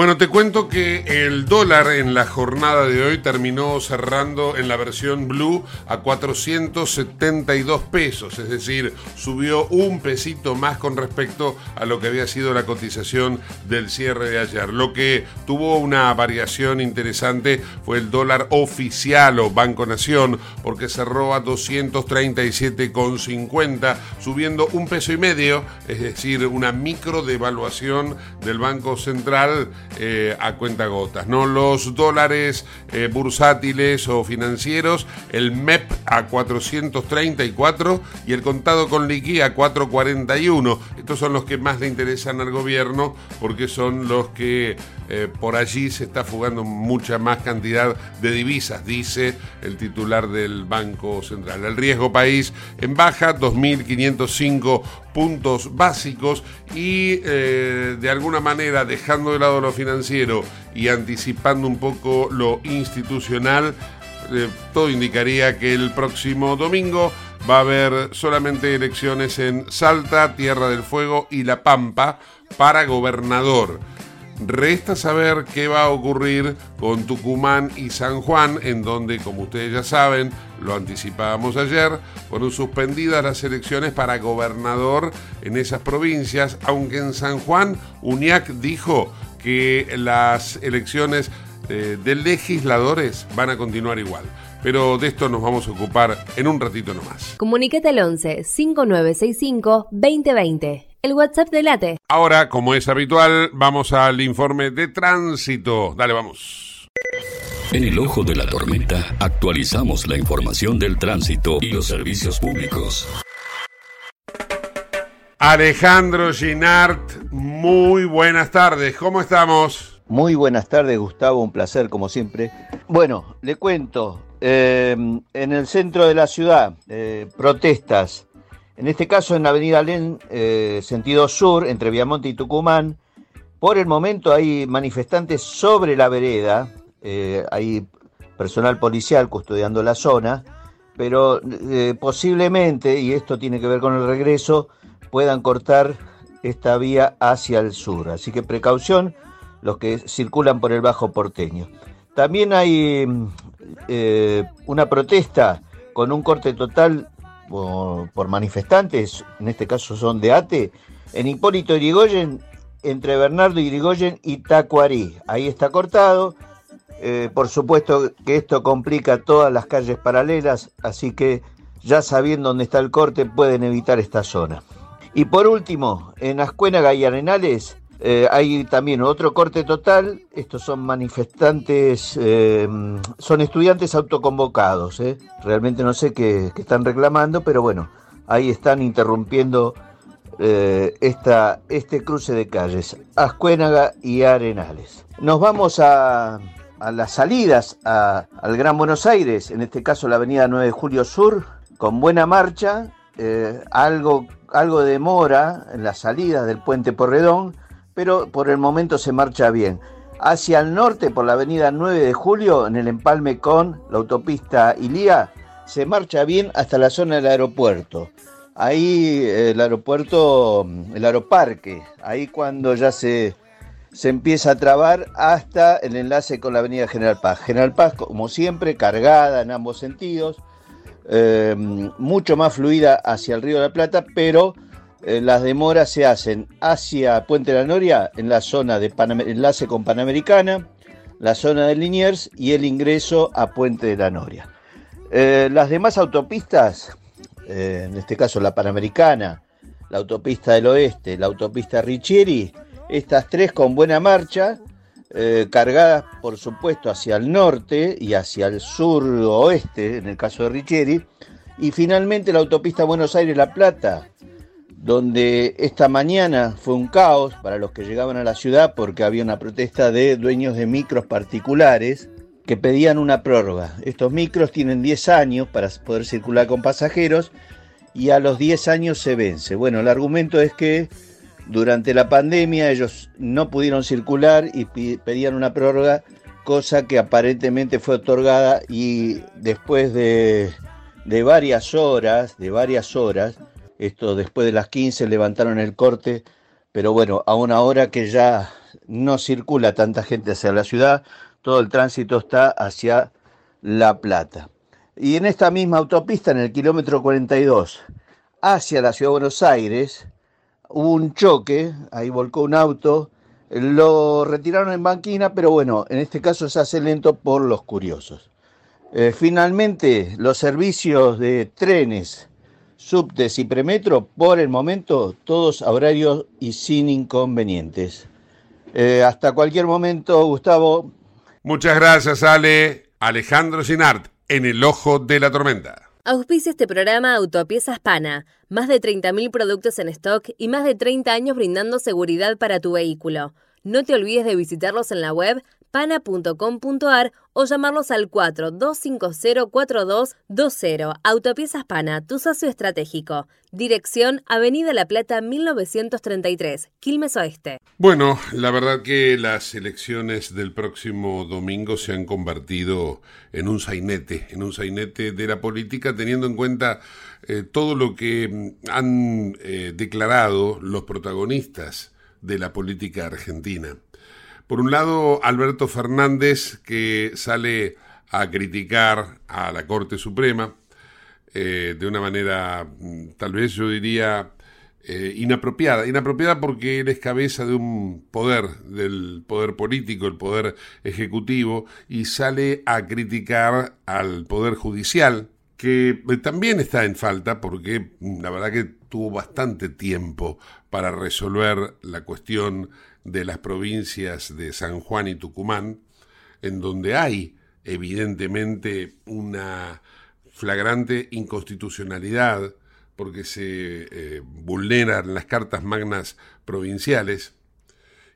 Bueno, te cuento que el dólar en la jornada de hoy terminó cerrando en la versión blue a 472 pesos, es decir, subió un pesito más con respecto a lo que había sido la cotización del cierre de ayer. Lo que tuvo una variación interesante fue el dólar oficial o Banco Nación, porque cerró a 237,50, subiendo un peso y medio, es decir, una micro devaluación del Banco Central eh, a cuenta gotas. ¿no? Los dólares eh, bursátiles o financieros, el MEP a 434 y el contado con liqui a 441. Estos son los que más le interesan al gobierno porque son los que eh, por allí se está fugando mucha más cantidad de divisas, dice el titular del Banco Central. El riesgo país en baja, 2.505 puntos básicos y de alguna manera dejando de lado lo financiero y anticipando un poco lo institucional, eh, todo indicaría que el próximo domingo va a haber solamente elecciones en Salta, Tierra del Fuego y La Pampa para gobernador. Resta saber qué va a ocurrir con Tucumán y San Juan, en donde, como ustedes ya saben, lo anticipábamos ayer, fueron suspendidas las elecciones para gobernador en esas provincias, aunque en San Juan UNIAC dijo que las elecciones eh, de legisladores van a continuar igual. Pero de esto nos vamos a ocupar en un ratito nomás. Comunicate al 11 5965 2020. El WhatsApp de Late. Ahora, como es habitual, vamos al informe de tránsito. Dale, vamos. En el ojo de la tormenta actualizamos la información del tránsito y los servicios públicos. Alejandro Ginart, muy buenas tardes, ¿cómo estamos? Muy buenas tardes, Gustavo, un placer como siempre. Bueno, le cuento, eh, en el centro de la ciudad, eh, protestas, en este caso en Avenida Alén, eh, sentido sur, entre Viamonte y Tucumán. Por el momento hay manifestantes sobre la vereda, hay personal policial custodiando la zona, pero posiblemente, y esto tiene que ver con el regreso, puedan cortar esta vía hacia el sur. Así que precaución los que circulan por el Bajo Porteño. También hay eh, una protesta con un corte total por, manifestantes, en este caso son de ATE, en Hipólito Irigoyen, entre Bernardo Irigoyen y Tacuarí. Ahí está cortado. Eh, por supuesto que esto complica todas las calles paralelas, así que ya sabiendo dónde está el corte pueden evitar esta zona. Y por último, en Ascuénaga y Arenales eh, hay también otro corte total. Estos son manifestantes, eh, son estudiantes autoconvocados. Eh. Realmente no sé qué, están reclamando, pero bueno, ahí están interrumpiendo esta, este cruce de calles, Ascuénaga y Arenales. Nos vamos a, las salidas al Gran Buenos Aires, en este caso la avenida 9 de Julio Sur, con buena marcha, algo algo de demora en la salida del puente Porredón, pero por el momento se marcha bien. Hacia el norte, por la avenida 9 de Julio, en el empalme con la autopista Ilía, se marcha bien hasta la zona del aeropuerto. Ahí el aeropuerto, el aeroparque, ahí cuando ya se, se empieza a trabar hasta el enlace con la avenida General Paz. General Paz, como siempre, cargada en ambos sentidos, eh, mucho más fluida hacia el Río de la Plata, pero eh, las demoras se hacen hacia Puente de la Noria, en la zona de enlace con Panamericana, la zona de Liniers y el ingreso a Puente de la Noria. Eh, las demás autopistas, eh, en este caso la Panamericana, la autopista del Oeste, la autopista Richieri, estas tres con buena marcha, cargadas por supuesto hacia el norte y hacia el sur oeste, en el caso de Richieri, y finalmente la autopista Buenos Aires-La Plata, donde esta mañana fue un caos para los que llegaban a la ciudad porque había una protesta de dueños de micros particulares que pedían una prórroga. Estos micros tienen 10 años para poder circular con pasajeros y a los 10 años se vence. Bueno, el argumento es que durante la pandemia ellos no pudieron circular y pedían una prórroga, cosa que aparentemente fue otorgada y después de, de varias horas, de varias horas, esto después de las 15 levantaron el corte, pero bueno, a una hora que ya no circula tanta gente hacia la ciudad, todo el tránsito está hacia La Plata. Y en esta misma autopista, en el kilómetro 42, hacia la ciudad de Buenos Aires, hubo un choque, ahí volcó un auto, lo retiraron en banquina, pero bueno, en este caso se hace lento por los curiosos. Eh, finalmente, los servicios de trenes subtes y premetro, por el momento, todos a horarios y sin inconvenientes. Eh, hasta cualquier momento, Gustavo. Muchas gracias, Ale. Alejandro Sinart, en el ojo de la tormenta. Auspicia este programa Autopiezas Pana. Más de 30.000 productos en stock y más de 30 años brindando seguridad para tu vehículo. No te olvides de visitarlos en la web pana.com.ar o llamarlos al 42504220. Autopiezas Pana, tu socio estratégico. Dirección Avenida La Plata 1933, Quilmes Oeste. Bueno, la verdad que las elecciones del próximo domingo se han convertido en un sainete, en un sainete de la política, teniendo en cuenta eh, todo lo que mm, han eh, declarado los protagonistas de la política argentina. Por un lado, Alberto Fernández, que sale a criticar a la Corte Suprema eh, de una manera, mm, tal vez yo diría, eh, inapropiada. Inapropiada porque él es cabeza de un poder, del poder político, el poder ejecutivo, y sale a criticar al poder judicial, que eh, también está en falta porque mm, la verdad que tuvo bastante tiempo para resolver la cuestión de las provincias de San Juan y Tucumán, en donde hay evidentemente una flagrante inconstitucionalidad porque se eh, vulneran las cartas magnas provinciales,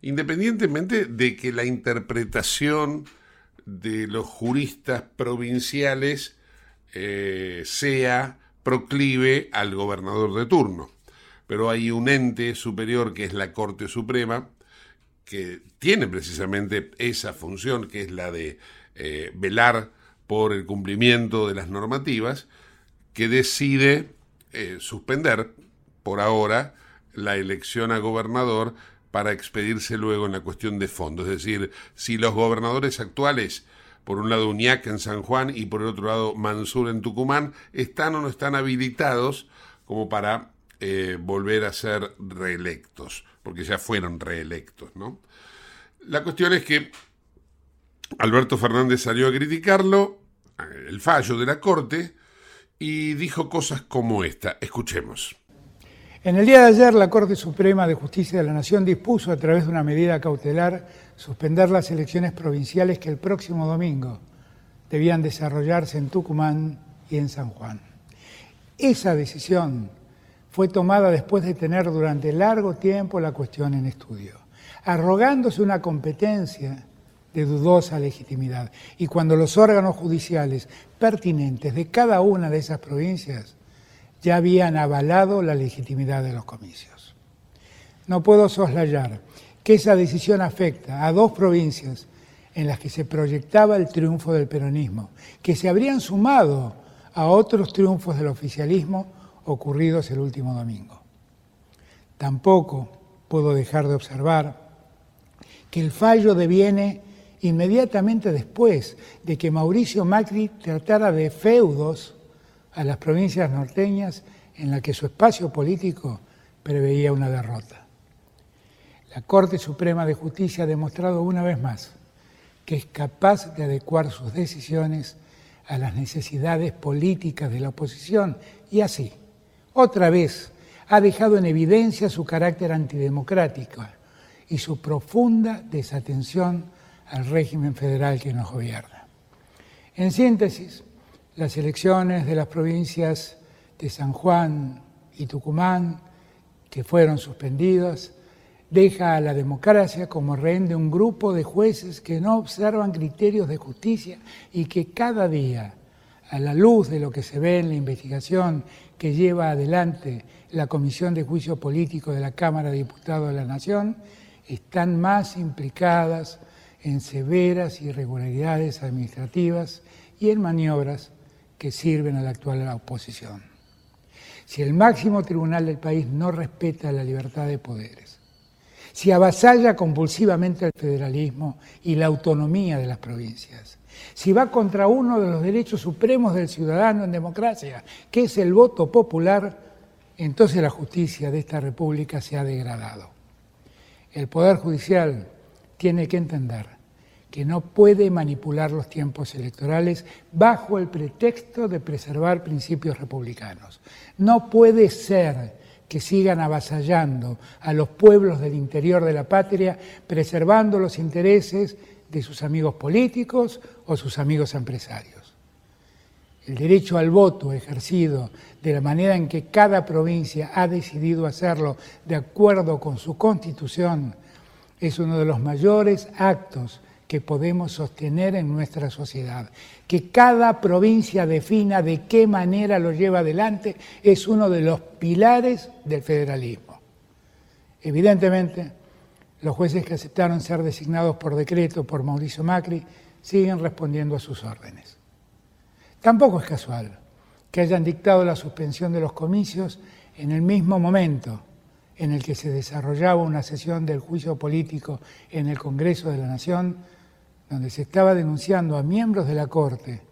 independientemente de que la interpretación de los juristas provinciales eh, sea proclive al gobernador de turno. Pero hay un ente superior que es la Corte Suprema, que tiene precisamente esa función, que es la de eh, velar por el cumplimiento de las normativas, que decide eh, suspender por ahora la elección a gobernador para expedirse luego en la cuestión de fondo. Es decir, si los gobernadores actuales, por un lado Uñac en San Juan y por el otro lado Mansur en Tucumán, están o no están habilitados como para eh, volver a ser reelectos porque ya fueron reelectos, ¿no? La cuestión es que Alberto Fernández salió a criticarlo, el fallo de la Corte, y dijo cosas como esta. Escuchemos. En el día de ayer, la Corte Suprema de Justicia de la Nación dispuso, a través de una medida cautelar, suspender las elecciones provinciales que el próximo domingo debían desarrollarse en Tucumán y en San Juan. Esa decisión fue tomada después de tener durante largo tiempo la cuestión en estudio, arrogándose una competencia de dudosa legitimidad. Y cuando los órganos judiciales pertinentes de cada una de esas provincias ya habían avalado la legitimidad de los comicios. No puedo soslayar que esa decisión afecta a dos provincias en las que se proyectaba el triunfo del peronismo, que se habrían sumado a otros triunfos del oficialismo ocurridos el último domingo. Tampoco puedo dejar de observar que el fallo deviene inmediatamente después de que Mauricio Macri tratara de feudos a las provincias norteñas en la que su espacio político preveía una derrota. La Corte Suprema de Justicia ha demostrado una vez más que es capaz de adecuar sus decisiones a las necesidades políticas de la oposición y así, otra vez, ha dejado en evidencia su carácter antidemocrático y su profunda desatención al régimen federal que nos gobierna. En síntesis, las elecciones de las provincias de San Juan y Tucumán, que fueron suspendidas, deja a la democracia como rehén de un grupo de jueces que no observan criterios de justicia y que cada día, a la luz de lo que se ve en la investigación que lleva adelante la Comisión de Juicio Político de la Cámara de Diputados de la Nación, están más implicadas en severas irregularidades administrativas y en maniobras que sirven a la actual oposición. Si el máximo tribunal del país no respeta la libertad de poderes, si avasalla compulsivamente el federalismo y la autonomía de las provincias, si va contra uno de los derechos supremos del ciudadano en democracia, que es el voto popular, entonces la justicia de esta república se ha degradado. El Poder Judicial tiene que entender que no puede manipular los tiempos electorales bajo el pretexto de preservar principios republicanos. No puede ser que sigan avasallando a los pueblos del interior de la patria, preservando los intereses de sus amigos políticos o sus amigos empresarios. El derecho al voto ejercido de la manera en que cada provincia ha decidido hacerlo de acuerdo con su constitución es uno de los mayores actos que podemos sostener en nuestra sociedad. Que cada provincia defina de qué manera lo lleva adelante es uno de los pilares del federalismo. Evidentemente, los jueces que aceptaron ser designados por decreto por Mauricio Macri siguen respondiendo a sus órdenes. Tampoco es casual que hayan dictado la suspensión de los comicios en el mismo momento en el que se desarrollaba una sesión del juicio político en el Congreso de la Nación donde se estaba denunciando a miembros de la Corte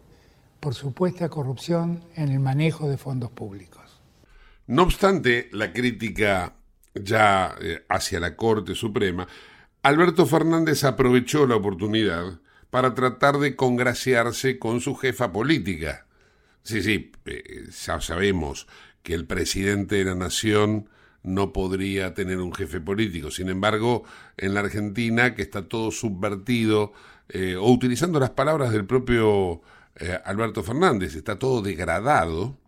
por supuesta corrupción en el manejo de fondos públicos. No obstante la crítica ya eh, hacia la Corte Suprema, Alberto Fernández aprovechó la oportunidad para tratar de congraciarse con su jefa política. Sí, sí, eh, ya sabemos que el presidente de la nación no podría tener un jefe político. Sin embargo, en la Argentina, que está todo subvertido, eh, o utilizando las palabras del propio eh, Alberto Fernández, está todo degradado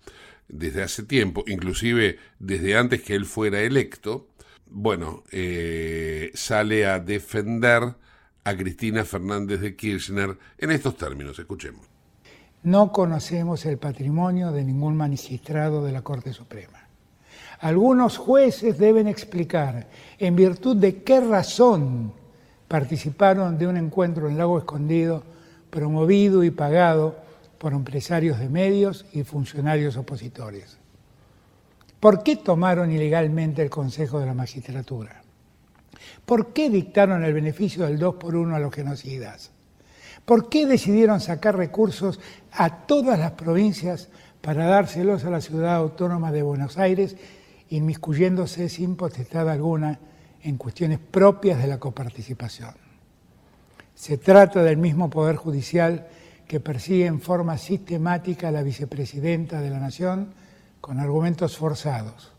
desde hace tiempo, inclusive desde antes que él fuera electo, bueno, eh, sale a defender a Cristina Fernández de Kirchner en estos términos. Escuchemos. No conocemos el patrimonio de ningún magistrado de la Corte Suprema. Algunos jueces deben explicar en virtud de qué razón participaron de un encuentro en Lago Escondido promovido y pagado por empresarios de medios y funcionarios opositores. ¿Por qué tomaron ilegalmente el Consejo de la Magistratura? ¿Por qué dictaron el beneficio del 2 por 1 a los genocidas? ¿Por qué decidieron sacar recursos a todas las provincias para dárselos a la ciudad autónoma de Buenos Aires, inmiscuyéndose sin potestad alguna en cuestiones propias de la coparticipación. Se trata del mismo Poder Judicial que persigue en forma sistemática a la vicepresidenta de la Nación con argumentos forzados,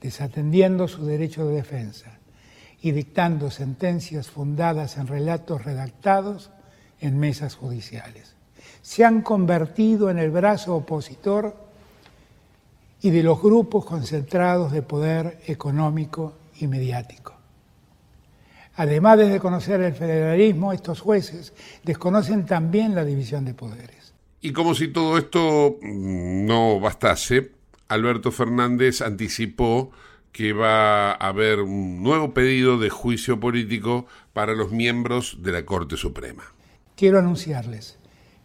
desatendiendo su derecho de defensa y dictando sentencias fundadas en relatos redactados en mesas judiciales. Se han convertido en el brazo opositor y de los grupos concentrados de poder económico y mediático. Además de conocer el federalismo, estos jueces desconocen también la división de poderes. Y como si todo esto mm, no bastase, Alberto Fernández anticipó que va a haber un nuevo pedido de juicio político para los miembros de la Corte Suprema. Quiero anunciarles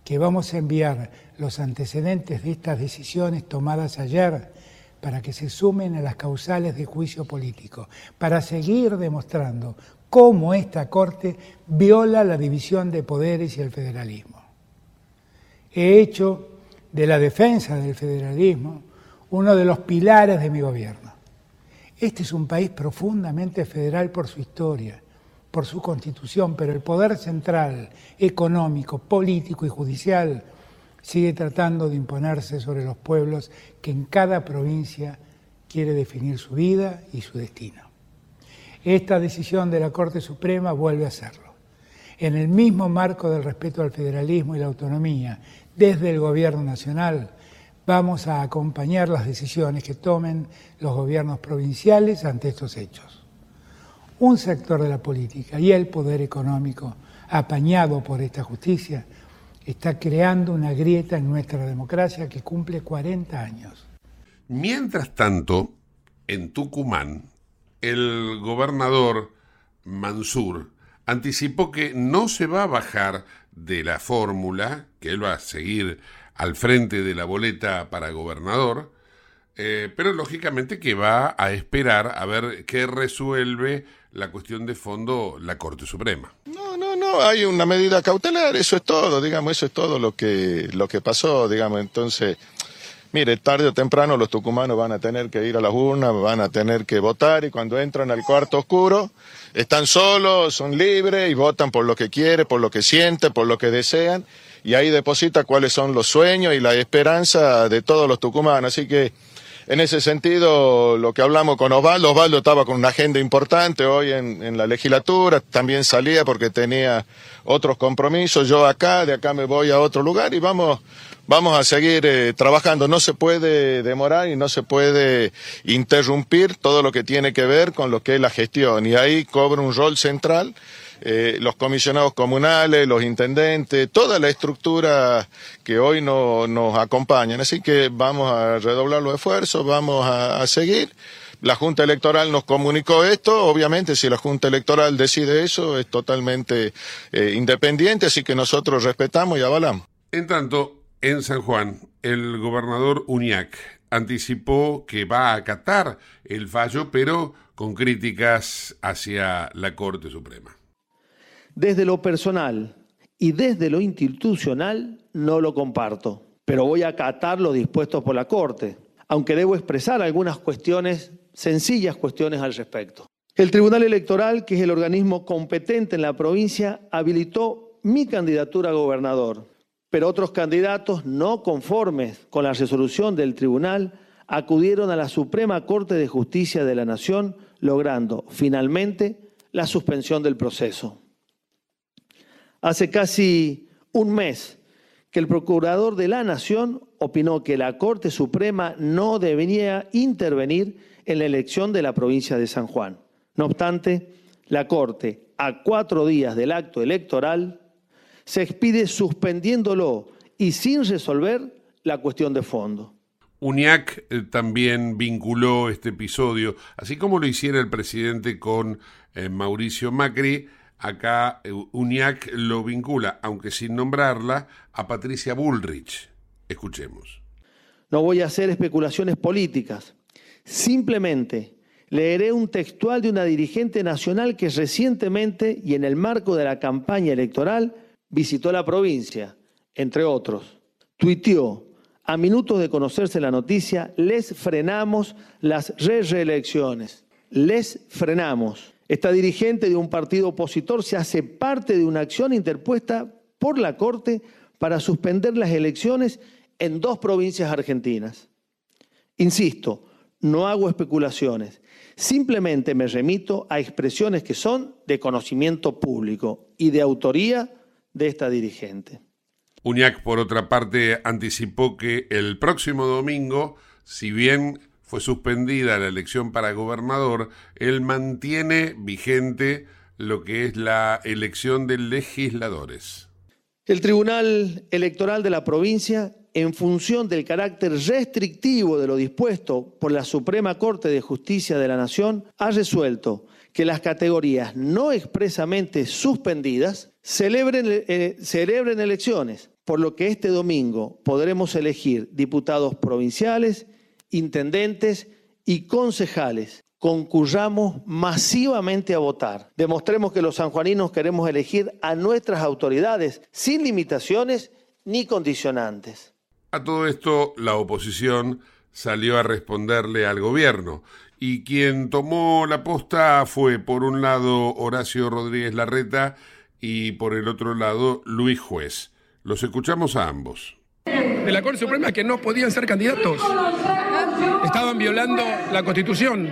que vamos a enviar los antecedentes de estas decisiones tomadas ayer para que se sumen a las causales de juicio político, para seguir demostrando cómo esta Corte viola la división de poderes y el federalismo. He hecho de la defensa del federalismo uno de los pilares de mi gobierno. Este es un país profundamente federal por su historia, por su constitución, pero el poder central, económico, político y judicial sigue tratando de imponerse sobre los pueblos que en cada provincia quiere definir su vida y su destino. Esta decisión de la Corte Suprema vuelve a hacerlo. En el mismo marco del respeto al federalismo y la autonomía, desde el Gobierno Nacional, vamos a acompañar las decisiones que tomen los gobiernos provinciales ante estos hechos. Un sector de la política y el poder económico, apañado por esta justicia, está creando una grieta en nuestra democracia que cumple 40 años. Mientras tanto, en Tucumán, el gobernador Mansur anticipó que no se va a bajar de la fórmula, que él va a seguir al frente de la boleta para gobernador, eh, pero lógicamente que va a esperar a ver qué resuelve la cuestión de fondo la Corte Suprema. No, no, no, hay una medida cautelar, eso es todo, digamos, eso es todo lo que, lo que pasó, digamos, entonces Mire, tarde o temprano los tucumanos van a tener que ir a las urnas, van a tener que votar y cuando entran al cuarto oscuro están solos, son libres y votan por lo que quieren, por lo que sienten, por lo que desean y ahí deposita cuáles son los sueños y la esperanza de todos los tucumanos. Así que en ese sentido, lo que hablamos con Osvaldo, Osvaldo estaba con una agenda importante hoy en, en, la legislatura, también salía porque tenía otros compromisos, yo acá, de acá me voy a otro lugar y vamos vamos a seguir eh, trabajando. No se puede demorar y no se puede interrumpir todo lo que tiene que ver con lo que es la gestión. Y ahí cobra un rol central eh, los comisionados comunales, los intendentes, toda la estructura que hoy no, nos acompañan. Así que vamos a redoblar los esfuerzos, vamos a, seguir. La Junta Electoral nos comunicó esto, obviamente si la Junta Electoral decide eso es totalmente eh, independiente, así que nosotros respetamos y avalamos. En tanto, en San Juan, el gobernador Uñac anticipó que va a acatar el fallo, pero con críticas hacia la Corte Suprema. Desde lo personal y desde lo institucional no lo comparto, pero voy a acatar lo dispuesto por la Corte, aunque debo expresar algunas cuestiones, sencillas cuestiones al respecto. El Tribunal Electoral, que es el organismo competente en la provincia, habilitó mi candidatura a gobernador pero otros candidatos no conformes con la resolución del tribunal acudieron a la Suprema Corte de Justicia de la Nación, logrando finalmente la suspensión del proceso. Hace casi un mes que el Procurador de la Nación opinó que la Corte Suprema no debería intervenir en la elección de la provincia de San Juan. No obstante, la Corte, a cuatro días del acto electoral, se expide suspendiéndolo y sin resolver la cuestión de fondo. UNIAC eh, también vinculó este episodio, así como lo hiciera el presidente con eh, Mauricio Macri, acá eh, UNIAC lo vincula, aunque sin nombrarla, a Patricia Bullrich. Escuchemos. No voy a hacer especulaciones políticas, simplemente leeré un textual de una dirigente nacional que recientemente y en el marco de la campaña electoral visitó la provincia, entre otros. Tuiteó, a minutos de conocerse la noticia, les frenamos las re-reelecciones. Les frenamos. Esta dirigente de un partido opositor se hace parte de una acción interpuesta por la Corte para suspender las elecciones en dos provincias argentinas. Insisto, no hago especulaciones, simplemente me remito a expresiones que son de conocimiento público y de autoría de esta dirigente. Uñac, por otra parte, anticipó que el próximo domingo, si bien fue suspendida la elección para gobernador, él mantiene vigente lo que es la elección de legisladores. El Tribunal Electoral de la provincia, en función del carácter restrictivo de lo dispuesto por la Suprema Corte de Justicia de la Nación, ha resuelto que las categorías no expresamente suspendidas celebren, eh, celebren elecciones por lo que este domingo podremos elegir diputados provinciales, intendentes y concejales. Concurramos masivamente a votar. Demostremos que los sanjuaninos queremos elegir a nuestras autoridades sin limitaciones ni condicionantes. A todo esto, la oposición salió a responderle al gobierno y quien tomó la posta fue, por un lado, Horacio Rodríguez Larreta y por el otro lado, Luis Juez. Los escuchamos a ambos. De la Corte Suprema que no podían ser candidatos. Estaban violando la Constitución,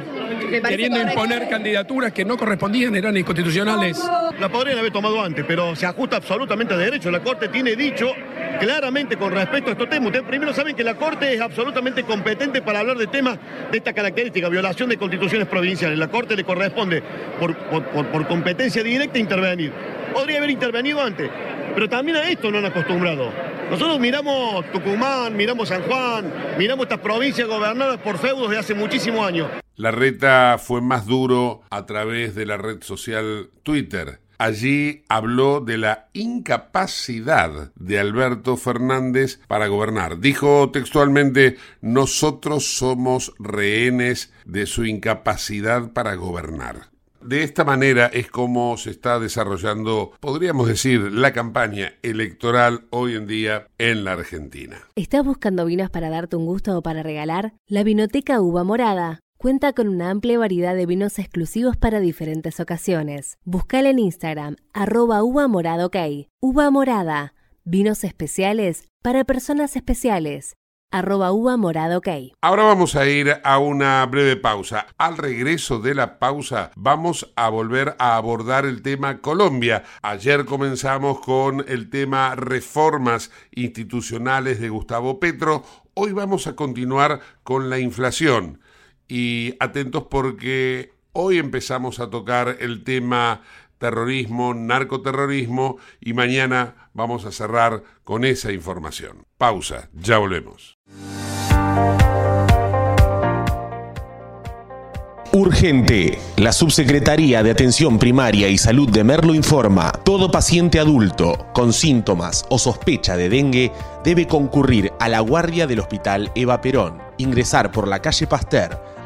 queriendo imponer candidaturas que no correspondían, eran inconstitucionales. La podrían haber tomado antes, pero se ajusta absolutamente a derecho. La Corte tiene dicho claramente con respecto a estos temas. Ustedes primero saben que la Corte es absolutamente competente para hablar de temas de esta característica, violación de constituciones provinciales. La Corte le corresponde por, por competencia directa intervenir. Podría haber intervenido antes, pero también a esto no han acostumbrado. Nosotros miramos Tucumán, miramos San Juan, miramos estas provincias gobernadas por feudos de hace muchísimos años. La reta fue más duro a través de la red social Twitter. Allí habló de la incapacidad de Alberto Fernández para gobernar. Dijo textualmente, nosotros somos rehenes de su incapacidad para gobernar. De esta manera es como se está desarrollando, podríamos decir, la campaña electoral hoy en día en la Argentina. ¿Estás buscando vinos para darte un gusto o para regalar? La Vinoteca Uva Morada cuenta con una amplia variedad de vinos exclusivos para diferentes ocasiones. Buscala en Instagram, arroba uva morada ok. Uva morada, vinos especiales para personas especiales arroba uva morado. Ahora vamos a ir a una breve pausa. Al regreso de la pausa vamos a volver a abordar el tema Colombia. Ayer comenzamos con el tema reformas institucionales de Gustavo Petro. Hoy vamos a continuar con la inflación. Y atentos porque hoy empezamos a tocar el tema terrorismo, narcoterrorismo y mañana vamos a cerrar con esa información. Pausa, ya volvemos. Urgente. La Subsecretaría de Atención Primaria y Salud de Merlo informa, todo paciente adulto con síntomas o sospecha de dengue debe concurrir a la guardia del Hospital Eva Perón, ingresar por la calle Pasteur,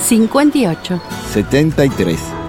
58. 73.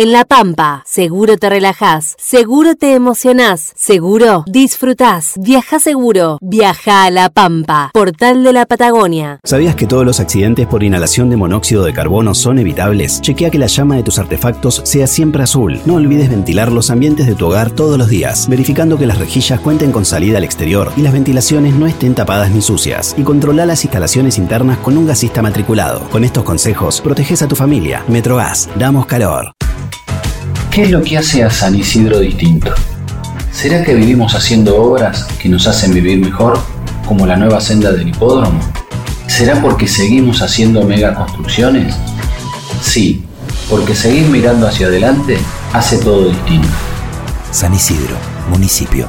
En La Pampa, seguro te relajás, seguro te emocionás, seguro disfrutás. Viaja seguro, viaja a La Pampa, portal de la Patagonia. ¿Sabías que todos los accidentes por inhalación de monóxido de carbono son evitables? Chequea que la llama de tus artefactos sea siempre azul. No olvides ventilar los ambientes de tu hogar todos los días, verificando que las rejillas cuenten con salida al exterior y las ventilaciones no estén tapadas ni sucias. Y controla las instalaciones internas con un gasista matriculado. Con estos consejos, proteges a tu familia. Metrogas, damos calor. ¿Qué es lo que hace a San Isidro distinto? ¿Será que vivimos haciendo obras que nos hacen vivir mejor, como la nueva senda del hipódromo? ¿Será porque seguimos haciendo megaconstrucciones? Sí, porque seguir mirando hacia adelante hace todo distinto. San Isidro, municipio.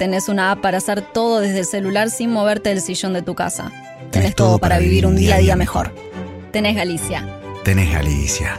Tenés una app para hacer todo desde el celular sin moverte del sillón de tu casa. Tenés, todo para vivir un día a día mejor. Tenés Galicia. Tenés Galicia.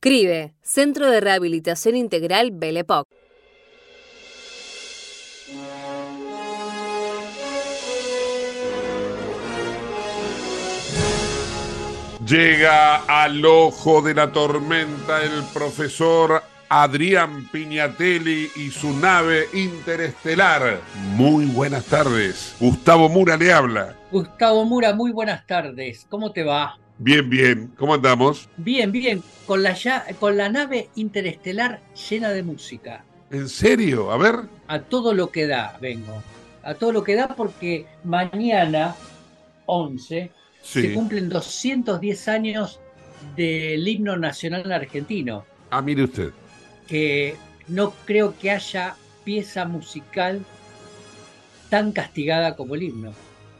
CRIBE, Centro de Rehabilitación Integral Belepoc. Llega al ojo de la tormenta el profesor Adrián Piñatelli y su nave interestelar. Muy buenas tardes. Gustavo Mura le habla. Gustavo Mura, muy buenas tardes. ¿Cómo te va? Bien, bien. ¿Cómo andamos? Bien, bien. Con la, ya, con la nave interestelar llena de música. ¿En serio? A ver. A todo lo que da, vengo. A todo lo que da porque mañana, 11, Sí. se cumplen 210 años del himno nacional argentino. Ah, mire usted. Que no creo que haya pieza musical tan castigada como el himno.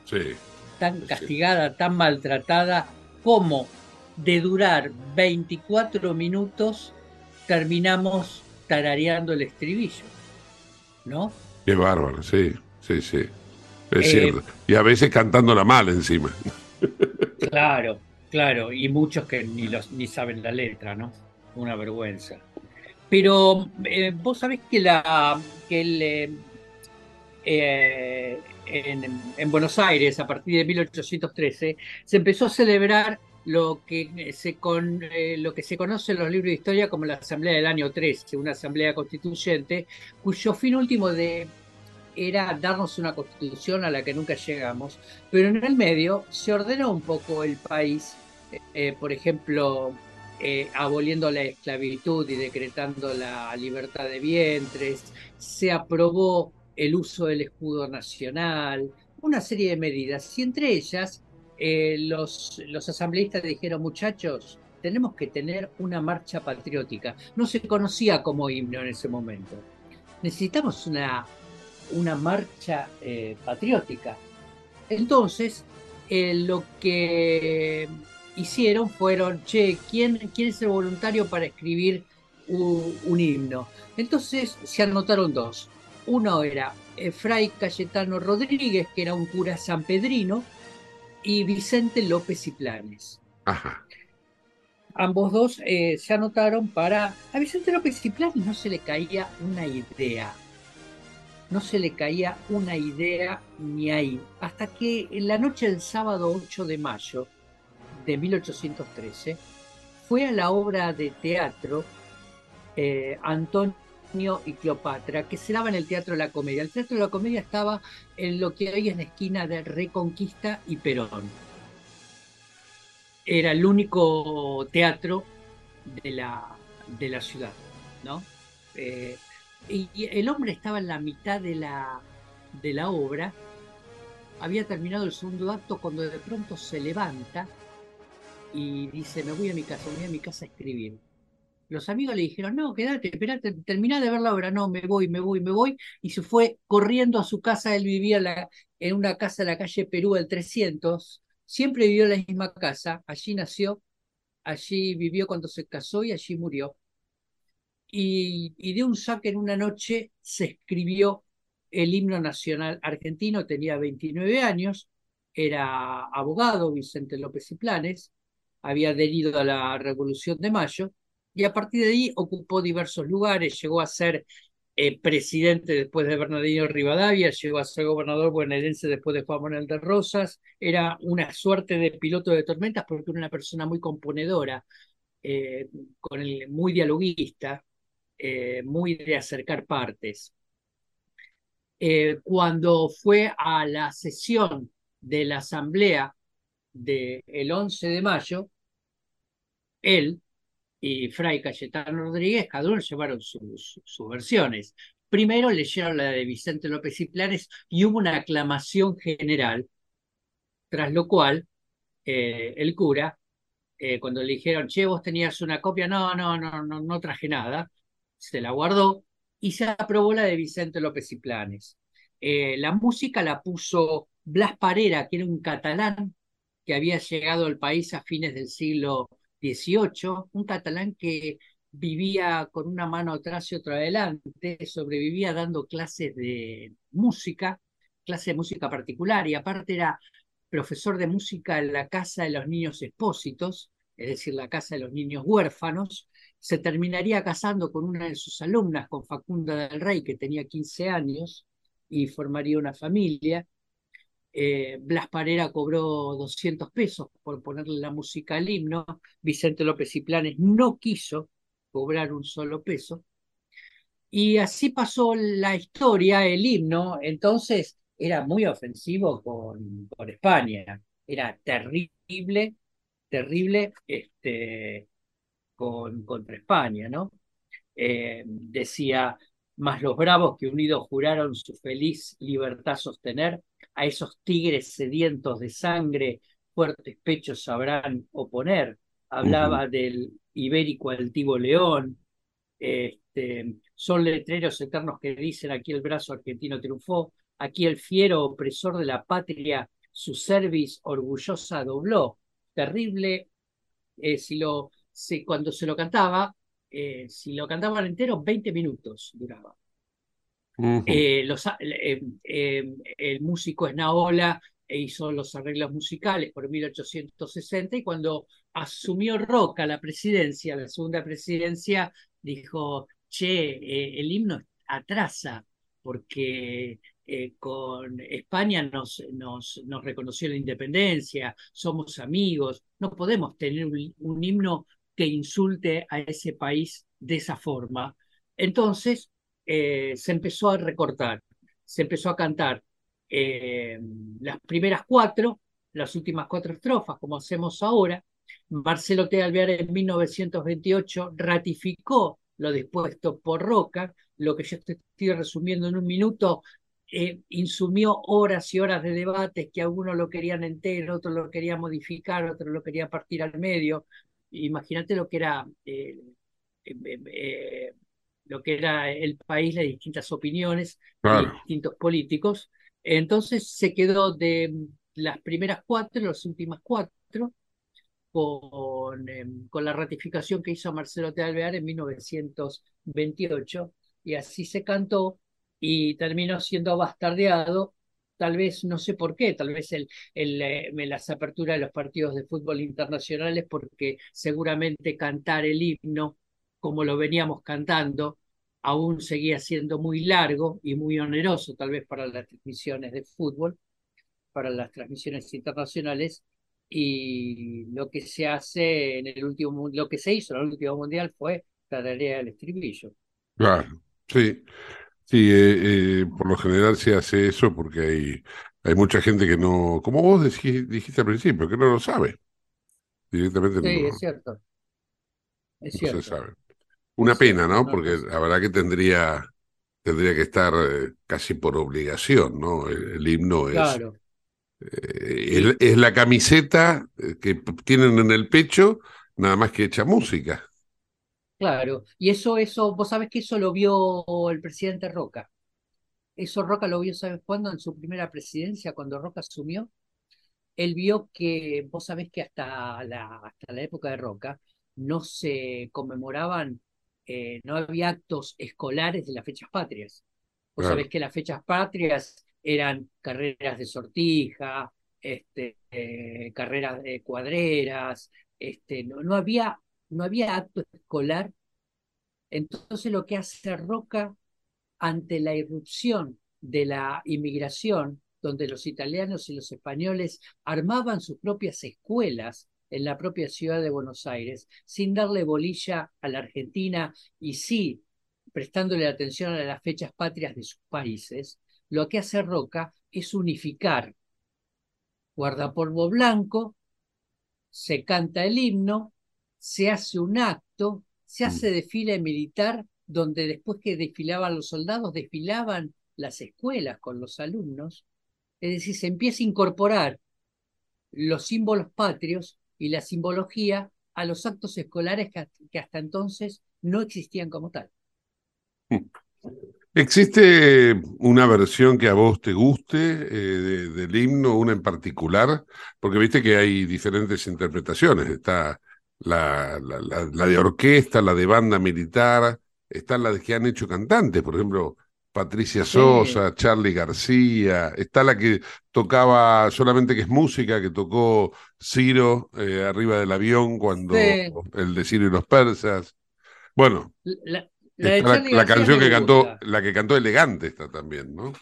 Sí. tan castigada, tan maltratada, como de durar 24 minutos terminamos tarareando el estribillo. ¿No? Qué bárbaro, sí, sí, sí. Es Eh, cierto. Y a veces cantándola mal encima. Claro, claro, y muchos que ni, los, ni saben la letra, ¿no? Una vergüenza. Pero eh, vos sabés que, la, que el, eh, en, en Buenos Aires, a partir de 1813, se empezó a celebrar lo que se, con, eh, lo que se conoce en los libros de historia como la Asamblea del Año 13, una asamblea constituyente, cuyo fin último de, era darnos una constitución a la que nunca llegamos, pero en el medio se ordenó un poco el país, eh, por ejemplo, eh, aboliendo la esclavitud y decretando la libertad de vientres, se aprobó el uso del escudo nacional, una serie de medidas, y entre ellas eh, los, los asambleístas dijeron, muchachos, tenemos que tener una marcha patriótica. No se conocía como himno en ese momento. Necesitamos una, una marcha eh, patriótica. Entonces, eh, lo que hicieron fueron, che, ¿quién, quién es el voluntario para escribir un, un himno? Entonces se anotaron dos. Uno era eh, Fray Cayetano Rodríguez, que era un cura sanpedrino, y Vicente López y Planes. Ajá. Ambos dos eh, se anotaron para... A Vicente López y Planes no se le caía una idea. No se le caía una idea ni ahí. Hasta que en la noche del sábado 8 de mayo de 1813 fue a la obra de teatro eh, Antonio y Cleopatra, que se daba en el Teatro de la Comedia. El Teatro de la Comedia estaba en lo que hoy es la esquina de Reconquista y Perón. era el único teatro de la, de la ciudad, ¿no? Eh, y, el hombre estaba en la mitad de la, de la obra, había terminado el segundo acto cuando de pronto se levanta y dice, me voy a mi casa, me voy a mi casa a escribir. Los amigos le dijeron, no, quédate, espérate, termina de ver la obra, no, me voy, me voy, me voy, y se fue corriendo a su casa, él vivía en una casa en la calle Perú, el 300, siempre vivió en la misma casa, allí nació, allí vivió cuando se casó y allí murió. Y, y de un saque en una noche se escribió el himno nacional argentino, tenía 29 años, era abogado, Vicente López y Planes, había adherido a la Revolución de Mayo y a partir de ahí ocupó diversos lugares, llegó a ser eh, presidente después de Bernardino Rivadavia, llegó a ser gobernador bonaerense después de Juan Manuel de Rosas, era una suerte de piloto de tormentas porque era una persona muy componedora, eh, con el, muy dialoguista, eh, muy de acercar partes. cuando fue a la sesión de la asamblea del 11 de mayo, él y Fray Cayetano Rodríguez, cada uno llevaron sus, versiones. Primero leyeron la de Vicente López y Planes y hubo una aclamación general, tras lo cual eh, el cura, eh, cuando le dijeron, che, vos tenías una copia, no, no, no, no, no traje nada, se la guardó y se aprobó la de Vicente López y Planes. Eh, la música la puso Blas Parera, que era un catalán que había llegado al país a fines del siglo XVIII, un catalán que vivía con una mano atrás y otra adelante, sobrevivía dando clases de música, clases de música particular, y aparte era profesor de música en la Casa de los Niños Expósitos, es decir, la Casa de los Niños Huérfanos, se terminaría casando con una de sus alumnas, con Facunda del Rey, que tenía 15 años, y formaría una familia. Eh, Blas Parera cobró 200 pesos por ponerle la música al himno, Vicente López y Planes no quiso cobrar un solo peso, y así pasó la historia, el himno, entonces era muy ofensivo con, España, era terrible, terrible este, con, contra España, ¿no? Eh, decía, más los bravos que unidos juraron su feliz libertad sostener, a esos tigres sedientos de sangre, fuertes pechos sabrán oponer. Hablaba del ibérico altivo león, este, son letreros eternos que dicen aquí el brazo argentino triunfó, aquí el fiero opresor de la patria su cerviz orgullosa dobló. Terrible, eh, si lo, si, cuando se lo cantaba, eh, si lo cantaban entero, 20 minutos duraba. Eh, los, eh, el músico Esnaola hizo los arreglos musicales por 1860 y cuando asumió Roca la presidencia, la segunda presidencia, dijo, che, el himno atrasa porque con España nos, reconoció la independencia, somos amigos, no podemos tener un himno que insulte a ese país de esa forma. Entonces eh, se empezó a recortar, se empezó a cantar eh, las primeras cuatro, las últimas cuatro estrofas, como hacemos ahora. Marcelo T. Alvear en 1928 ratificó lo dispuesto por Roca, lo que yo estoy resumiendo en un minuto, eh, insumió horas y horas de debates que algunos lo querían entero, otros lo querían modificar, otros lo querían partir al medio, imagínate lo que era lo que era el país, las distintas opiniones, los distintos políticos. Entonces se quedó de las primeras cuatro, las últimas cuatro, con, em, con la ratificación que hizo Marcelo T. Alvear en 1928, y así se cantó y terminó siendo bastardeado tal vez, no sé por qué, tal vez el, el, eh, las aperturas de los partidos de fútbol internacionales, porque seguramente cantar el himno, como lo veníamos cantando, aún seguía siendo muy largo y muy oneroso, tal vez para las transmisiones de fútbol, para las transmisiones internacionales, y lo que se hace en el último, lo que se hizo en el último mundial fue la tarea del estribillo. Claro, sí. Sí, eh, eh, por lo general se hace eso porque hay, hay mucha gente que no, como vos dijiste al principio, que no lo sabe. Directamente Sí, no, es cierto. Es no cierto. se sabe. Una pena, ¿no? Porque la verdad que tendría, tendría que estar eh, casi por obligación, ¿no? El, el himno es, Claro. eh, es, es la camiseta eh, que tienen en el pecho, nada más que hecha música. Claro, y eso, eso, vos sabés que eso lo vio el presidente Roca. Eso Roca lo vio, ¿sabes cuándo? En su primera presidencia, cuando Roca asumió. Él vio que, vos sabés que hasta la, hasta la época de Roca no se conmemoraban, eh, no había actos escolares de las fechas patrias. Vos Claro. sabés que las fechas patrias eran carreras de sortija, este, eh, carreras de cuadreras, este, no, no había, no había acto escolar. Entonces lo que hace Roca ante la irrupción de la inmigración, donde los italianos y los españoles armaban sus propias escuelas en la propia ciudad de Buenos Aires, sin darle bolilla a la Argentina y sí prestándole atención a las fechas patrias de sus países, lo que hace Roca es unificar guardapolvo blanco, se canta el himno, se hace un acto, se hace desfile militar, donde después que desfilaban los soldados, desfilaban las escuelas con los alumnos. Es decir, se empieza a incorporar los símbolos patrios y la simbología a los actos escolares que, hasta entonces no existían como tal. ¿Existe una versión que a vos te guste eh, de- del himno, una en particular? Porque viste que hay diferentes interpretaciones. Está la, la, la- la de orquesta, la de banda militar, están las que han hecho cantantes, por ejemplo, Patricia Sí. Sosa, Charlie García, está la que tocaba solamente que es música, que tocó Ciro eh, arriba del avión cuando Sí. el de Ciro y los persas. Bueno, La, la de Está la, Charly la García canción que cantó, la que cantó Elegante está también, ¿no?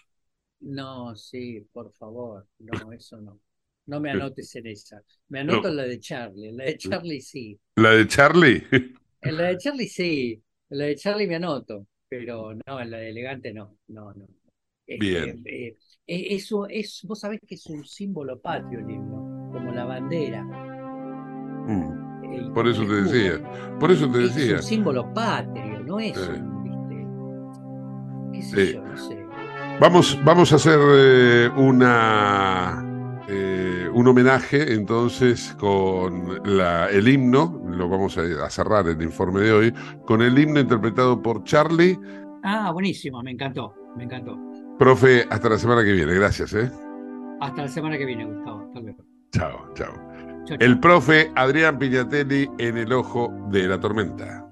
No, sí, por favor, no, eso no. No me anotes en esa. Me anoto no. en la de Charlie. En la de Charlie sí. La de Charlie. En la de Charlie sí. En la de Charlie me anoto. Pero no, en la de Elegante no. No, no. Bien. eh, eh, eso es, vos sabés que es un símbolo patrio el himno, como la bandera. Por eso te decía. Por eso te Es decía. un símbolo patrio, no es un, ¿viste? ¿Qué sé Sí. yo? No sé. Vamos, vamos a hacer eh, una eh, un homenaje entonces con la, el himno, lo vamos a, a cerrar el informe de hoy, con el himno interpretado por Charlie. Ah, buenísimo, me encantó, me encantó. Profe, hasta la semana que viene. Gracias, ¿eh? Hasta la semana que viene, Gustavo. Hasta luego. Chao, chao. El profe Adrián Piñatelli en el ojo de la tormenta.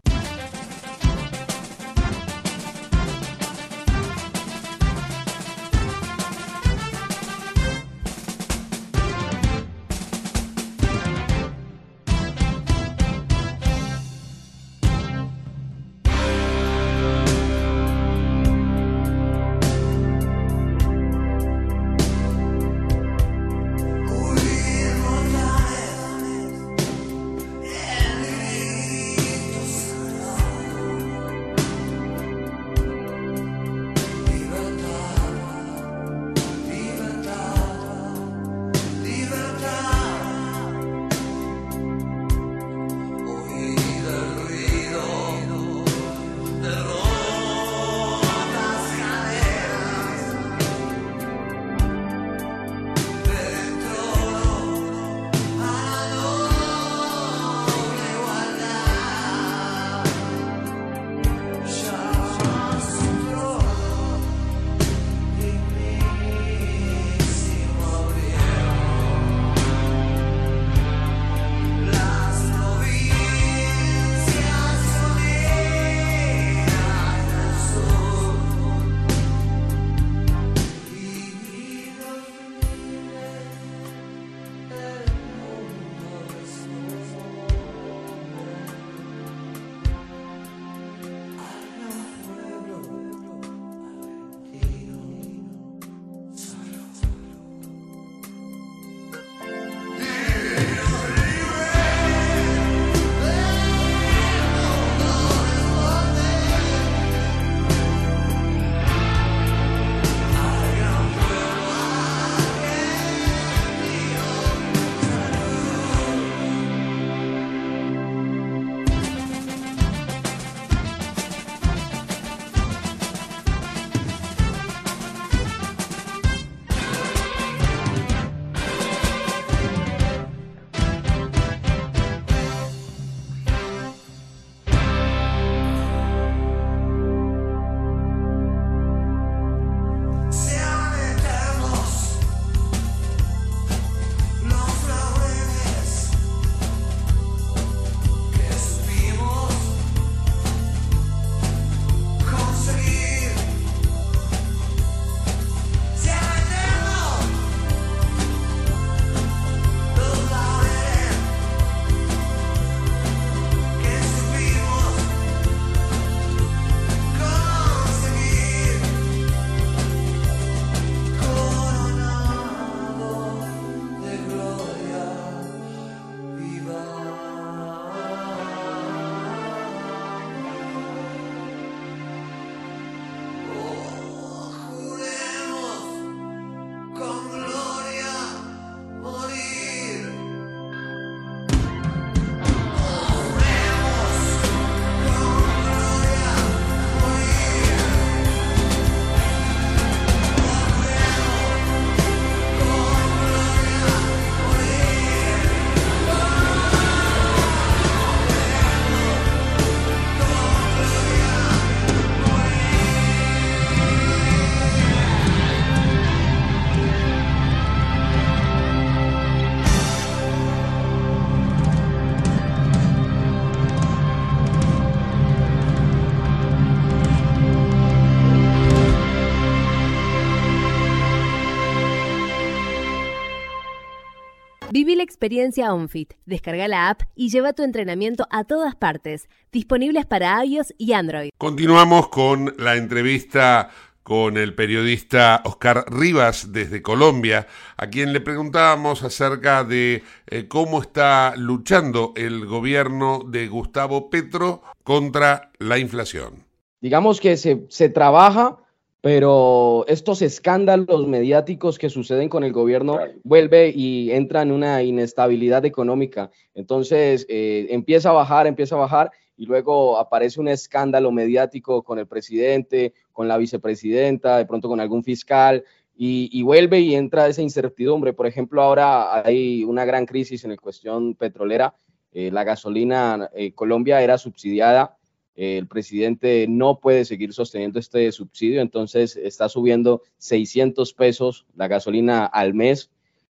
Experiencia OnFit. Descarga la app y lleva tu entrenamiento a todas partes. Disponibles para iOS y Android. Continuamos con la entrevista con el periodista Oscar Rivas desde Colombia, a quien le preguntábamos acerca de eh, cómo está luchando el gobierno de Gustavo Petro contra la inflación. Digamos que se, se trabaja pero estos escándalos mediáticos que suceden con el gobierno vuelve y entra en una inestabilidad económica. Entonces eh, empieza a bajar, empieza a bajar y luego aparece un escándalo mediático con el presidente, con la vicepresidenta, de pronto con algún fiscal y, vuelve y entra esa incertidumbre. Por ejemplo, ahora hay una gran crisis en la cuestión petrolera. Eh, la gasolina, eh, Colombia era subsidiada el presidente no puede seguir sosteniendo este subsidio, entonces está subiendo 600 pesos la gasolina al mes.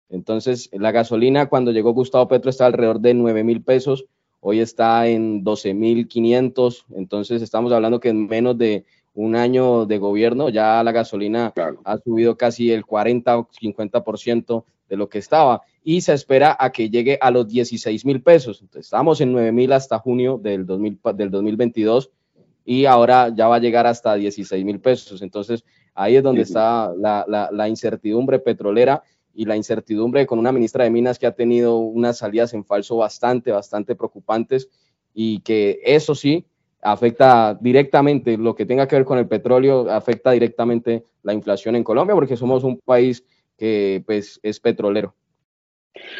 Entonces, la gasolina cuando llegó Gustavo Petro está alrededor de 9 mil pesos, hoy está en 12 mil 500, entonces estamos hablando que en menos de un año de gobierno ya la gasolina ha subido casi el 40 o 50% de lo que estaba y se espera a que llegue a los 16 mil pesos. Entonces, estamos en 9 mil hasta junio del, 2000, del 2022 y ahora ya va a llegar hasta 16 mil pesos. Entonces, ahí es donde está la, la, incertidumbre petrolera y la incertidumbre con una ministra de Minas que ha tenido unas salidas en falso bastante, bastante preocupantes y que eso sí afecta directamente lo que tenga que ver con el petróleo, afecta directamente la inflación en Colombia porque somos un país que pues es petrolero.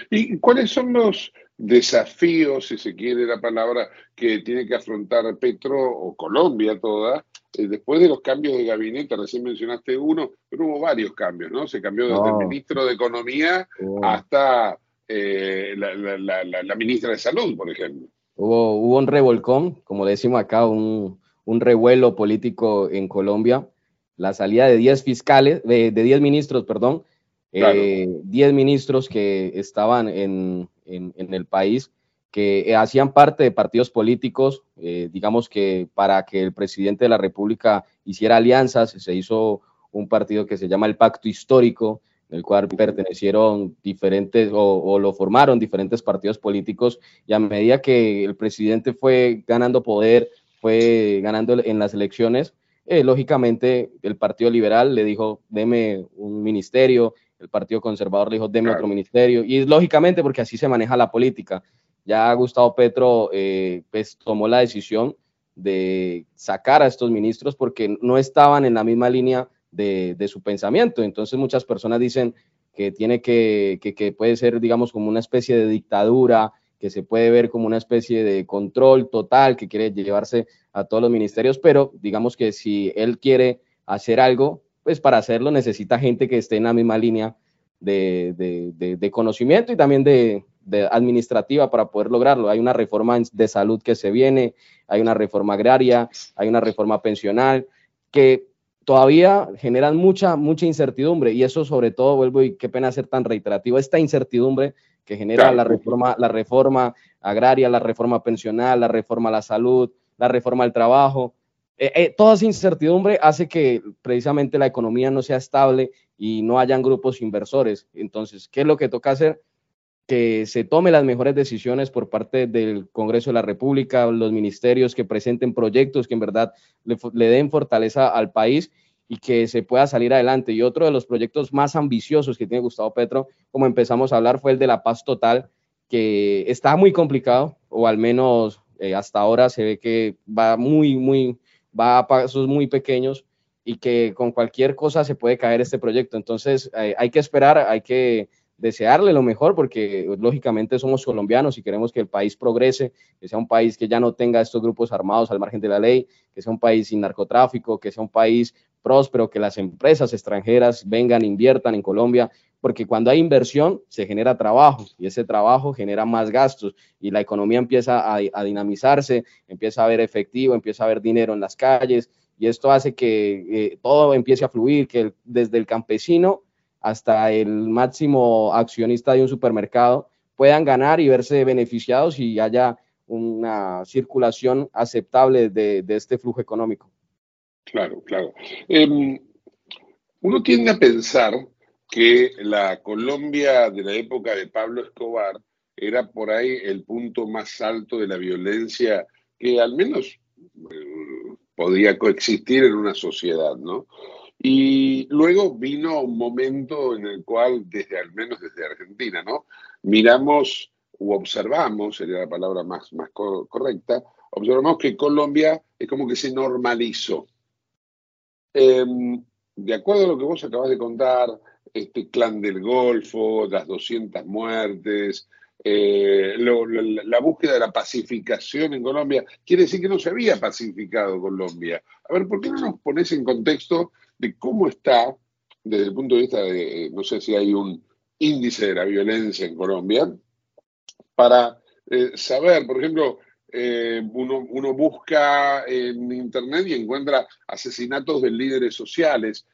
¿Y cuáles son los desafíos, si se quiere la palabra, que tiene que afrontar Petro o Colombia toda, eh, después de los cambios de gabinete? Recién mencionaste uno, pero hubo varios cambios, ¿no? Se cambió desde el ministro de Economía oh. hasta eh, la, ministra de Salud, por ejemplo. Hubo, hubo un revolcón, como decimos acá, un, un revuelo político en Colombia. La salida de 10 fiscales, de 10 ministros, perdón, 10 eh, ministros que estaban en, el país que hacían parte de partidos políticos, eh, digamos que para que el presidente de la República hiciera alianzas, se hizo un partido que se llama el Pacto Histórico, en el cual pertenecieron diferentes o, lo formaron diferentes partidos políticos y a medida que el presidente fue ganando poder, fue ganando en las elecciones, eh, lógicamente el Partido Liberal le dijo, deme un ministerio, el Partido Conservador le dijo, deme otro ministerio, y lógicamente porque así se maneja la política. Ya Gustavo Petro eh, pues, tomó la decisión de sacar a estos ministros porque no estaban en la misma línea de, su pensamiento. Entonces muchas personas dicen que tiene que, que, que puede ser, digamos, como una especie de dictadura, que se puede ver como una especie de control total, que quiere llevarse a todos los ministerios, pero digamos que si él quiere hacer algo, pues para hacerlo necesita gente que esté en la misma línea de, conocimiento y también de, administrativa para poder lograrlo. Hay una reforma de salud que se viene, hay una reforma agraria, hay una reforma pensional que todavía generan mucha, mucha incertidumbre y eso sobre todo, vuelvo y qué pena ser tan reiterativo, esta incertidumbre que genera la reforma, la reforma agraria, la reforma pensional, la reforma a la salud, la reforma al trabajo, eh, eh, toda esa incertidumbre hace que precisamente la economía no sea estable y no hayan grupos inversores. Entonces, ¿qué es lo que toca hacer? Que se tome las mejores decisiones por parte del Congreso de la República, los ministerios que presenten proyectos que en verdad le, le den fortaleza al país y que se pueda salir adelante. Y otro de los proyectos más ambiciosos que tiene Gustavo Petro, como empezamos a hablar, fue el de la paz total, que está muy complicado, o al menos eh, hasta ahora se ve que va muy, muy, va a pasos muy pequeños y que con cualquier cosa se puede caer este proyecto. Entonces eh, hay que esperar, hay que desearle lo mejor porque lógicamente somos colombianos y queremos que el país progrese, que sea un país que ya no tenga estos grupos armados al margen de la ley, que sea un país sin narcotráfico, que sea un país próspero, que las empresas extranjeras vengan, inviertan en Colombia, porque cuando hay inversión se genera trabajo y ese trabajo genera más gastos y la economía empieza a, dinamizarse, empieza a haber efectivo, empieza a haber dinero en las calles y esto hace que eh, todo empiece a fluir, que desde el campesino hasta el máximo accionista de un supermercado puedan ganar y verse beneficiados y haya una circulación aceptable de, este flujo económico. Claro, claro. Em, uno tiende a pensar que la Colombia de la época de Pablo Escobar era por ahí el punto más alto de la violencia que al menos eh, podía coexistir en una sociedad, ¿no? Y luego vino un momento en el cual, desde al menos desde Argentina, ¿no? Miramos u observamos, sería la palabra más, más correcta, observamos que Colombia es como que se normalizó. Em, de acuerdo a lo que vos acabas de contar, este clan del Golfo, las 200 muertes, eh, la, búsqueda de la pacificación en Colombia, quiere decir que no se había pacificado Colombia. A ver, ¿por qué no nos pones en contexto de cómo está, desde el punto de vista de, no sé si hay un índice de la violencia en Colombia, para eh, saber, por ejemplo, eh, uno, busca en Internet y encuentra asesinatos de líderes sociales.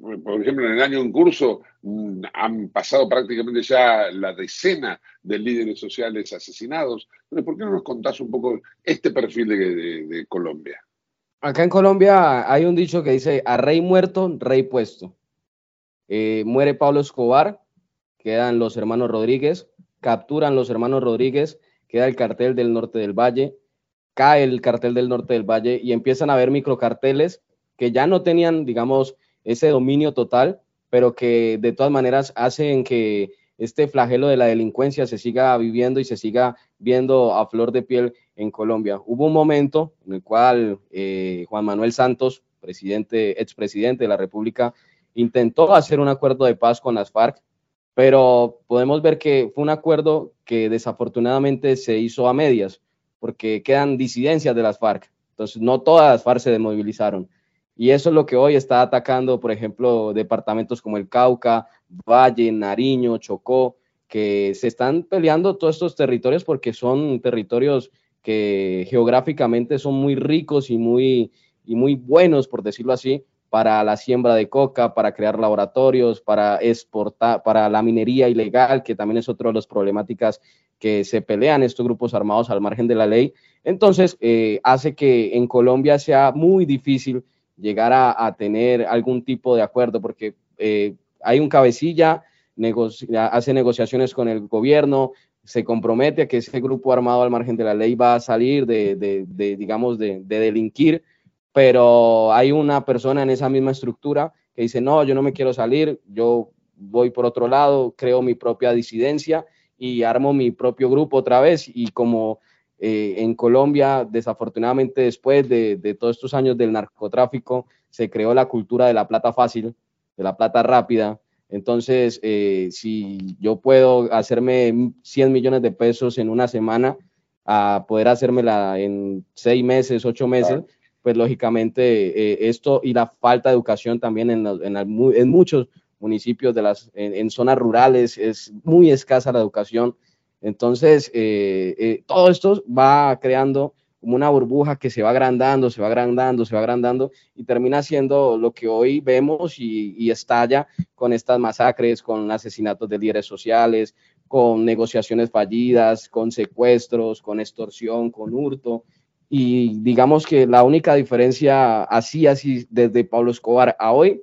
Por ejemplo, en el año en curso mm, han pasado prácticamente ya la decena de líderes sociales asesinados. ¿Por qué no nos contás un poco este perfil de Colombia? Acá en Colombia hay un dicho que dice, a rey muerto, rey puesto. Eh, muere Pablo Escobar, quedan los hermanos Rodríguez, capturan los hermanos Rodríguez, queda el cartel del norte del valle, cae el cartel del norte del valle y empiezan a haber microcarteles que ya no tenían, digamos, ese dominio total, pero que de todas maneras hacen que este flagelo de la delincuencia se siga viviendo y se siga viendo a flor de piel en Colombia. Hubo un momento en el cual eh, Juan Manuel Santos, presidente, expresidente de la República, intentó hacer un acuerdo de paz con las FARC, pero podemos ver que fue un acuerdo que desafortunadamente se hizo a medias, porque quedan disidencias de las FARC. Entonces, no todas las FARC se desmovilizaron. Y eso es lo que hoy está atacando, por ejemplo, departamentos como el Cauca, Valle, Nariño, Chocó, que se están peleando todos estos territorios porque son territorios que geográficamente son muy ricos y muy, y muy buenos, por decirlo así, para la siembra de coca, para crear laboratorios, para exportar, para la minería ilegal, que también es otra de las problemáticas que se pelean estos grupos armados al margen de la ley. Entonces, eh, hace que en Colombia sea muy difícil llegar a, tener algún tipo de acuerdo, porque eh, hay un cabecilla, hace negociaciones con el gobierno, se compromete a que ese grupo armado al margen de la ley va a salir de, digamos, de, delinquir, pero hay una persona en esa misma estructura que dice, no, yo no me quiero salir, yo voy por otro lado, creo mi propia disidencia y armo mi propio grupo otra vez y como eh, en Colombia, desafortunadamente, después de, todos estos años del narcotráfico, se creó la cultura de la plata fácil, de la plata rápida. Entonces, eh, si yo puedo hacerme 100 millones de pesos en una semana, a poder hacérmela en seis meses, ocho meses, pues lógicamente eh, esto y la falta de educación también en, en, muchos municipios de las, en zonas rurales es muy escasa la educación entonces, eh, eh, todo esto va creando como una burbuja que se va agrandando, se va agrandando, se va agrandando y termina siendo lo que hoy vemos y, estalla con estas masacres, con asesinatos de líderes sociales, con negociaciones fallidas, con secuestros, con extorsión, con hurto. Y digamos que la única diferencia así, así desde Pablo Escobar a hoy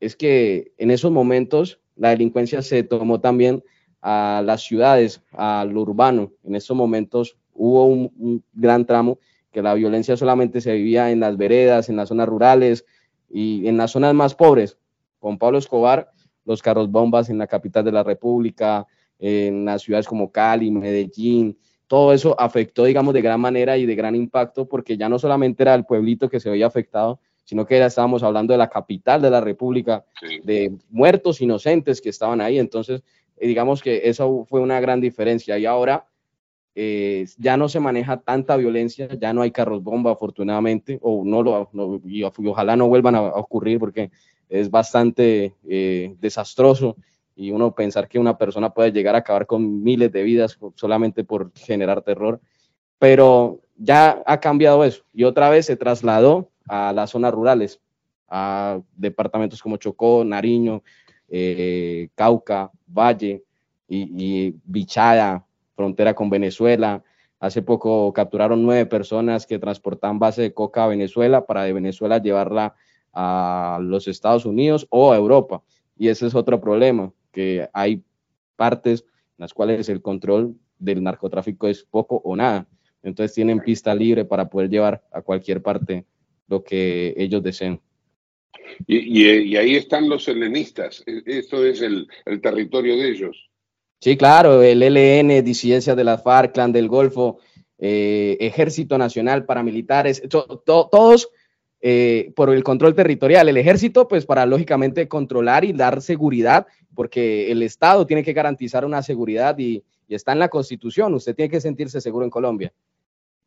es que en esos momentos la delincuencia se tomó también a las ciudades, a lo urbano. En estos momentos hubo un, gran tramo que la violencia solamente se vivía en las veredas, en las zonas rurales y en las zonas más pobres. Con Pablo Escobar, los carros bombas en la capital de la República, en las ciudades como Cali, Medellín, todo eso afectó, digamos, de gran manera y de gran impacto porque ya no solamente era el pueblito que se veía afectado, sino que ya estábamos hablando de la capital de la República, de muertos inocentes que estaban ahí. Entonces, digamos que eso fue una gran diferencia. Y ahora eh, ya no se maneja tanta violencia, ya no hay carros bomba afortunadamente, o no lo, y ojalá no vuelvan a, ocurrir porque es bastante eh, desastroso y uno pensar que una persona puede llegar a acabar con miles de vidas solamente por generar terror, pero ya ha cambiado eso y otra vez se trasladó a las zonas rurales, a departamentos como Chocó, Nariño, eh, Cauca, Valle y, Bichada, frontera con Venezuela. Hace poco capturaron nueve personas que transportaban base de coca a Venezuela para de Venezuela llevarla a los Estados Unidos o a Europa. Y ese es otro problema, que hay partes en las cuales el control del narcotráfico es poco o nada. Entonces tienen pista libre para poder llevar a cualquier parte lo que ellos deseen. Y, ahí están los helenistas, e, esto es el, territorio de ellos. Sí, claro, el LN, disidencia de la FARC, Clan del Golfo, eh, Ejército Nacional, paramilitares, todos eh, por el control territorial. El ejército, pues para lógicamente controlar y dar seguridad, porque el Estado tiene que garantizar una seguridad y, está en la Constitución. Usted tiene que sentirse seguro en Colombia.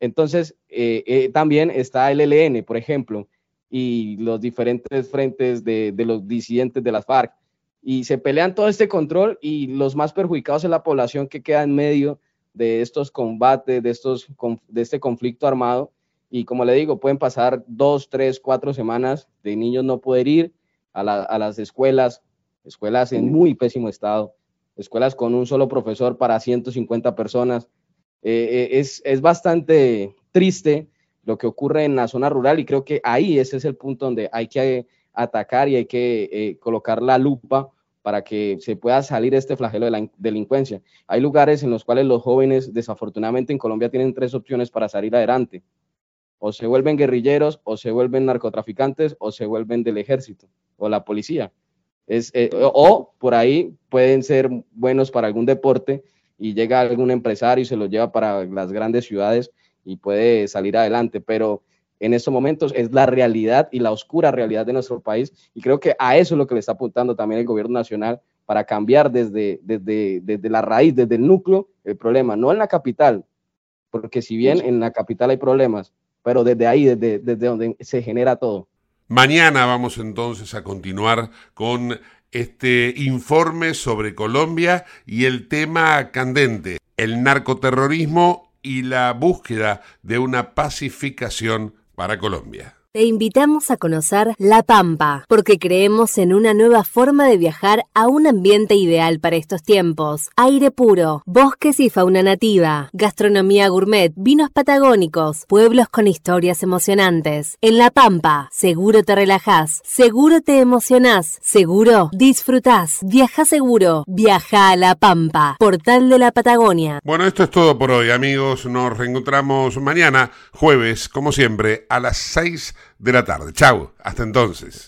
Entonces, eh, también está el LN, por ejemplo, y los diferentes frentes de, los disidentes de las FARC. Y se pelean todo este control y los más perjudicados es la población que queda en medio de estos combates, de, estos, de este conflicto armado. Y como le digo, pueden pasar dos, tres, cuatro semanas de niños no poder ir a, las escuelas, escuelas en muy pésimo estado, escuelas con un solo profesor para 150 personas. Eh, eh, es, es bastante triste lo que ocurre en la zona rural y creo que ahí ese es el punto donde hay que atacar y hay que eh, colocar la lupa para que se pueda salir este flagelo de la delincuencia. Hay lugares en los cuales los jóvenes, desafortunadamente en Colombia, tienen tres opciones para salir adelante. O se vuelven guerrilleros, o se vuelven narcotraficantes, o se vuelven del ejército o la policía. Es, eh, o por ahí pueden ser buenos para algún deporte y llega algún empresario y se los lleva para las grandes ciudades y puede salir adelante. Pero en estos momentos es la realidad y la oscura realidad de nuestro país. Y creo que a eso es lo que le está apuntando también el gobierno nacional para cambiar desde, desde, desde la raíz, desde el núcleo, el problema, no en la capital, porque si bien en la capital hay problemas, pero desde ahí, desde, desde donde se genera todo. Mañana vamos entonces a continuar con este informe sobre Colombia y el tema candente, el narcoterrorismo y la búsqueda de una pacificación para Colombia. Te invitamos a conocer La Pampa, porque creemos en una nueva forma de viajar a un ambiente ideal para estos tiempos. Aire puro, bosques y fauna nativa, gastronomía gourmet, vinos patagónicos, pueblos con historias emocionantes. En La Pampa, seguro te relajás, seguro te emocionás, seguro disfrutás. Viaja seguro, viaja a La Pampa, portal de la Patagonia. Bueno, esto es todo por hoy, amigos. Nos reencontramos mañana, jueves, como siempre, a las 6 de la tarde. Chau, hasta entonces.